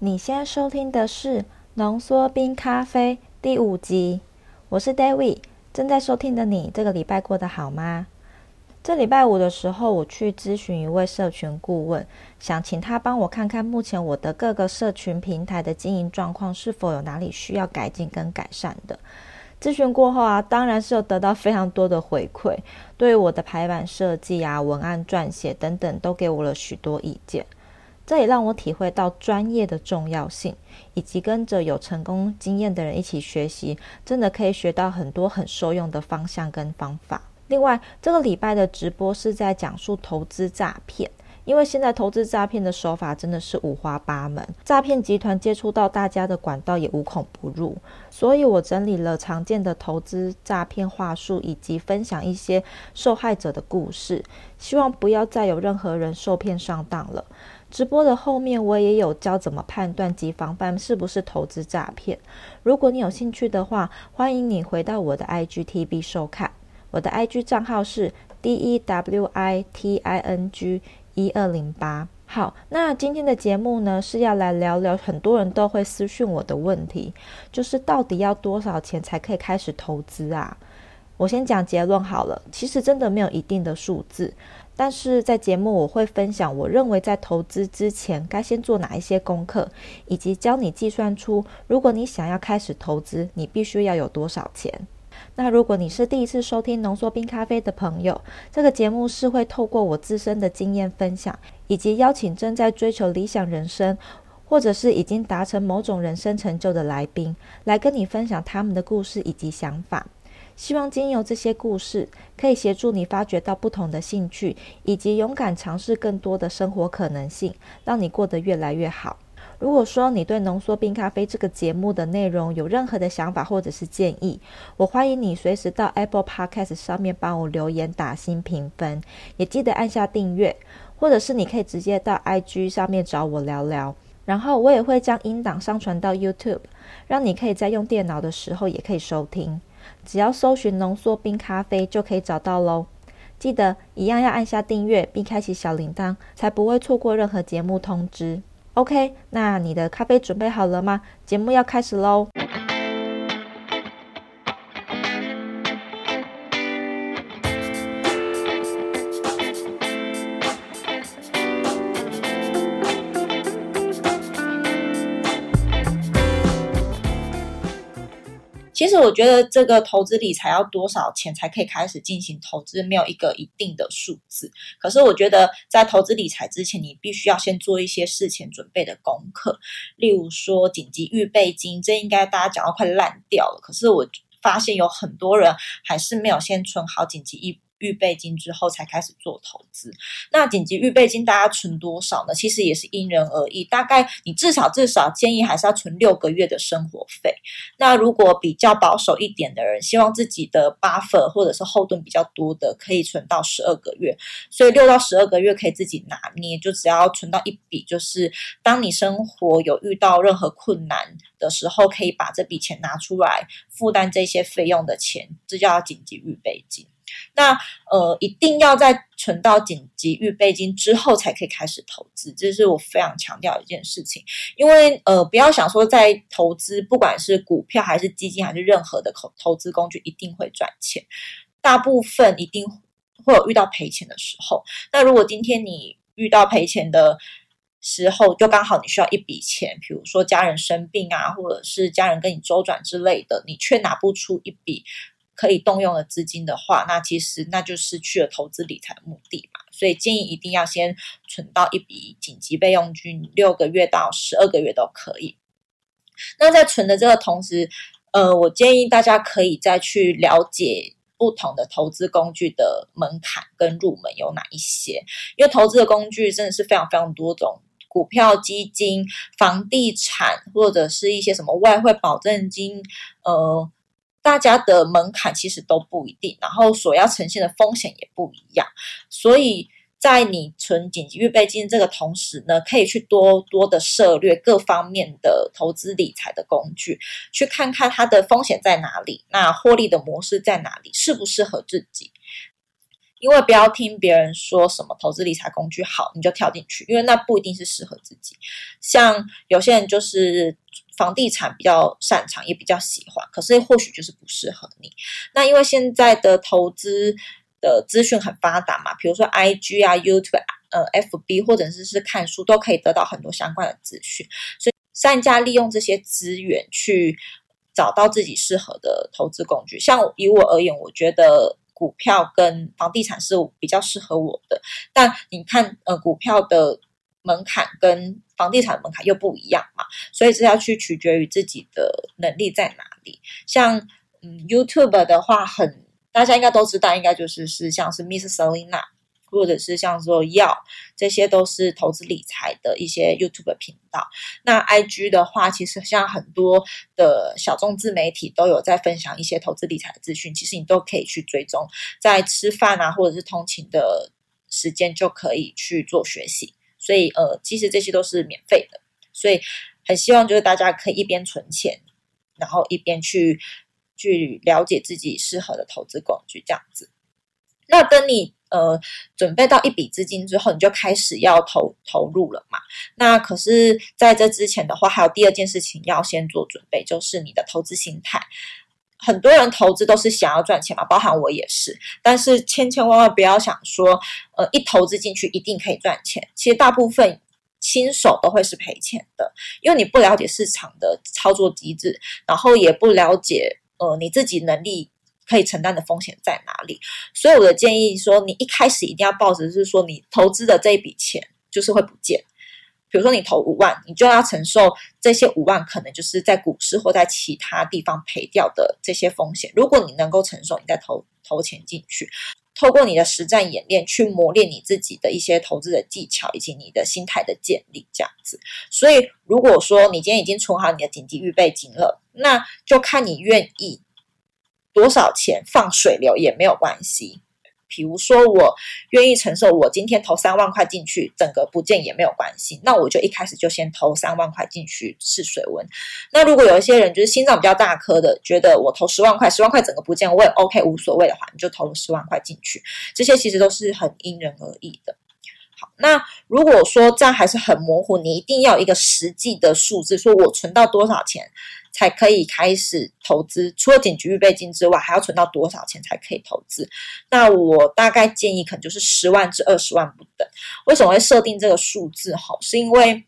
你现在收听的是浓缩冰咖啡第五集，我是 David。正在收听的你，这个礼拜过得好吗？这礼拜五的时候，我去咨询一位社群顾问，想请他帮我看看目前我的各个社群平台的经营状况是否有哪里需要改进跟改善的。咨询过后啊，当然是有得到非常多的回馈，对于我的排版设计啊、文案撰写等等，都给我了许多意见。这也让我体会到专业的重要性，以及跟着有成功经验的人一起学习，真的可以学到很多很受用的方向跟方法。另外，这个礼拜的直播是在讲述投资诈骗，因为现在投资诈骗的手法真的是五花八门，诈骗集团接触到大家的管道也无孔不入，所以我整理了常见的投资诈骗话术，以及分享一些受害者的故事，希望不要再有任何人受骗上当了。直播的后面，我也有教怎么判断及防范是不是投资诈骗。如果你有兴趣的话，欢迎你回到我的 IGTV 收看。我的 IG 账号是 DEWITING 一二零八。好，那今天的节目呢，是要来聊聊很多人都会私讯我的问题，就是到底要多少钱才可以开始投资啊？我先讲结论好了，其实真的没有一定的数字。但是在节目我会分享，我认为在投资之前该先做哪一些功课，以及教你计算出，如果你想要开始投资，你必须要有多少钱。那如果你是第一次收听浓缩冰咖啡的朋友，这个节目是会透过我自身的经验分享，以及邀请正在追求理想人生，或者是已经达成某种人生成就的来宾，来跟你分享他们的故事以及想法。希望经由这些故事，可以协助你发掘到不同的兴趣，以及勇敢尝试更多的生活可能性，让你过得越来越好。如果说你对浓缩冰咖啡这个节目的内容有任何的想法或者是建议，我欢迎你随时到 Apple Podcast 上面帮我留言打新评分，也记得按下订阅，或者是你可以直接到 IG 上面找我聊聊，然后我也会将音档上传到 YouTube，让你可以在用电脑的时候也可以收听。只要搜寻浓缩冰咖啡就可以找到喽，记得一样要按下订阅并开启小铃铛，才不会错过任何节目通知。OK，那你的咖啡准备好了吗？节目要开始喽。其实我觉得这个投资理财要多少钱才可以开始进行投资，没有一个一定的数字。可是我觉得在投资理财之前，你必须要先做一些事前准备的功课，例如说紧急预备金，这应该大家讲到快烂掉了。可是我发现有很多人还是没有先存好紧急预。预备金之后才开始做投资，那紧急预备金大家存多少呢？其实也是因人而异，大概你至少至少建议还是要存六个月的生活费。那如果比较保守一点的人，希望自己的 buffer 或者是后盾比较多的，可以存到十二个月。所以六到十二个月可以自己拿捏，就只要存到一笔，就是当你生活有遇到任何困难的时候，可以把这笔钱拿出来负担这些费用的钱，这叫紧急预备金。那呃，一定要在存到紧急预备金之后才可以开始投资，这是我非常强调一件事情。因为呃，不要想说在投资，不管是股票还是基金还是任何的投投资工具，一定会赚钱。大部分一定会有遇到赔钱的时候。那如果今天你遇到赔钱的时候，就刚好你需要一笔钱，比如说家人生病啊，或者是家人跟你周转之类的，你却拿不出一笔。可以动用的资金的话，那其实那就失去了投资理财的目的嘛。所以建议一定要先存到一笔紧急备用金，六个月到十二个月都可以。那在存的这个同时，呃，我建议大家可以再去了解不同的投资工具的门槛跟入门有哪一些，因为投资的工具真的是非常非常多种，股票、基金、房地产或者是一些什么外汇保证金，呃。大家的门槛其实都不一定，然后所要呈现的风险也不一样，所以在你存紧急预备金这个同时呢，可以去多多的涉略各方面的投资理财的工具，去看看它的风险在哪里，那获利的模式在哪里，适不适合自己。因为不要听别人说什么投资理财工具好，你就跳进去，因为那不一定是适合自己。像有些人就是房地产比较擅长，也比较喜欢，可是或许就是不适合你。那因为现在的投资的资讯很发达嘛，比如说 IG 啊、YouTube、呃、FB，或者是是看书，都可以得到很多相关的资讯。所以善加利用这些资源去找到自己适合的投资工具。像以我而言，我觉得。股票跟房地产是比较适合我的，但你看，呃，股票的门槛跟房地产门槛又不一样嘛，所以这要去取决于自己的能力在哪里。像嗯，YouTube 的话很，很大家应该都知道，应该就是是像是 Miss Selina。或者是像说药，这些都是投资理财的一些 YouTube 频道。那 IG 的话，其实像很多的小众自媒体都有在分享一些投资理财的资讯，其实你都可以去追踪，在吃饭啊或者是通勤的时间就可以去做学习。所以呃，其实这些都是免费的，所以很希望就是大家可以一边存钱，然后一边去去了解自己适合的投资工具，这样子。那等你。呃，准备到一笔资金之后，你就开始要投投入了嘛。那可是在这之前的话，还有第二件事情要先做准备，就是你的投资心态。很多人投资都是想要赚钱嘛，包含我也是。但是千千万万不要想说，呃，一投资进去一定可以赚钱。其实大部分新手都会是赔钱的，因为你不了解市场的操作机制，然后也不了解呃你自己能力。可以承担的风险在哪里？所以我的建议说，你一开始一定要抱着是说，你投资的这一笔钱就是会不见。比如说你投五万，你就要承受这些五万可能就是在股市或在其他地方赔掉的这些风险。如果你能够承受，你再投投钱进去，透过你的实战演练去磨练你自己的一些投资的技巧以及你的心态的建立，这样子。所以如果说你今天已经存好你的紧急预备金了，那就看你愿意。多少钱放水流也没有关系，比如说我愿意承受，我今天投三万块进去，整个不见也没有关系，那我就一开始就先投三万块进去试水温。那如果有一些人就是心脏比较大颗的，觉得我投十万块，十万块整个不见我也 OK 无所谓的话，你就投十万块进去，这些其实都是很因人而异的。好，那如果说这样还是很模糊，你一定要一个实际的数字，说我存到多少钱。才可以开始投资，除了紧急预备金之外，还要存到多少钱才可以投资？那我大概建议可能就是十万至二十万不等。为什么会设定这个数字？哈，是因为。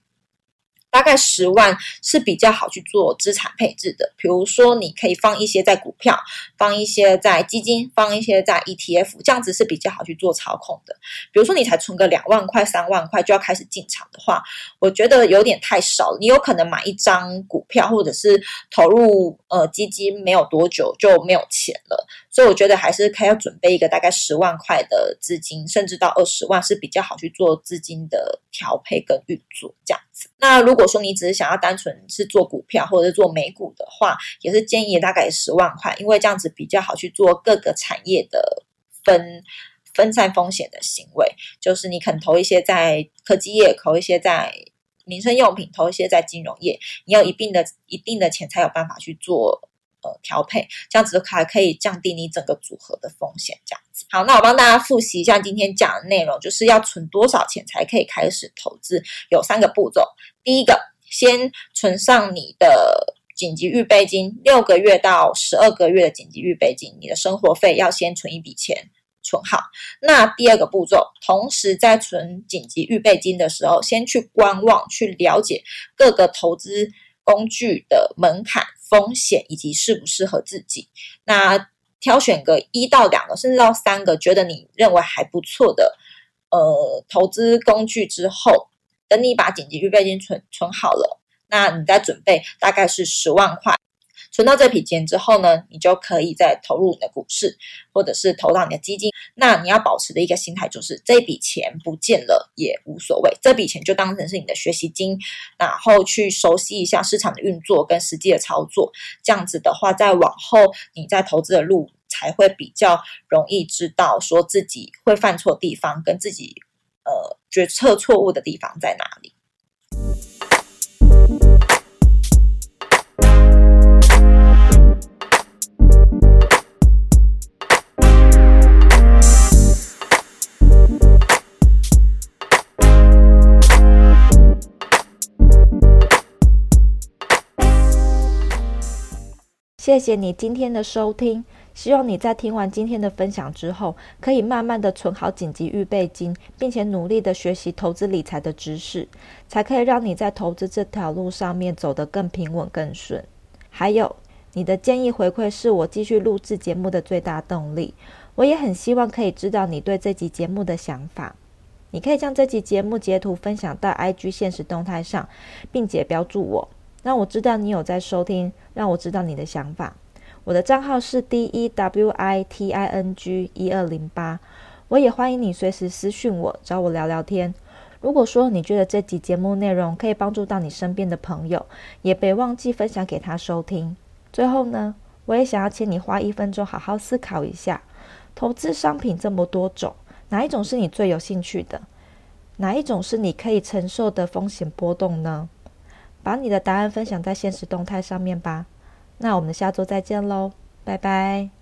大概十万是比较好去做资产配置的，比如说你可以放一些在股票，放一些在基金，放一些在 ETF，这样子是比较好去做操控的。比如说你才存个两万块、三万块就要开始进场的话，我觉得有点太少了。你有可能买一张股票或者是投入呃基金，没有多久就没有钱了。所以我觉得还是可以要准备一个大概十万块的资金，甚至到二十万是比较好去做资金的调配跟运作这样子。那如果说你只是想要单纯是做股票或者是做美股的话，也是建议大概十万块，因为这样子比较好去做各个产业的分分散风险的行为。就是你肯投一些在科技业，投一些在民生用品，投一些在金融业，你有一定的一定的钱才有办法去做呃调配，这样子还可以降低你整个组合的风险。这样子。好，那我帮大家复习一下今天讲的内容，就是要存多少钱才可以开始投资，有三个步骤。第一个，先存上你的紧急预备金，六个月到十二个月的紧急预备金，你的生活费要先存一笔钱，存好。那第二个步骤，同时在存紧急预备金的时候，先去观望，去了解各个投资工具的门槛、风险以及适不适合自己。那挑选个一到两个，甚至到三个，觉得你认为还不错的呃投资工具之后。等你把紧急预备金存存好了，那你再准备大概是十万块，存到这笔钱之后呢，你就可以再投入你的股市，或者是投到你的基金。那你要保持的一个心态就是，这笔钱不见了也无所谓，这笔钱就当成是你的学习金，然后去熟悉一下市场的运作跟实际的操作。这样子的话，在往后你在投资的路才会比较容易知道说自己会犯错地方跟自己。呃，决策错误的地方在哪里？谢谢你今天的收听，希望你在听完今天的分享之后，可以慢慢的存好紧急预备金，并且努力的学习投资理财的知识，才可以让你在投资这条路上面走得更平稳、更顺。还有，你的建议回馈是我继续录制节目的最大动力。我也很希望可以知道你对这集节目的想法。你可以将这集节目截图分享到 IG 现实动态上，并且标注我。让我知道你有在收听，让我知道你的想法。我的账号是 D E W I T I N G 一二零八，我也欢迎你随时私讯我，找我聊聊天。如果说你觉得这集节目内容可以帮助到你身边的朋友，也别忘记分享给他收听。最后呢，我也想要请你花一分钟好好思考一下，投资商品这么多种，哪一种是你最有兴趣的？哪一种是你可以承受的风险波动呢？把你的答案分享在现实动态上面吧。那我们下周再见喽，拜拜。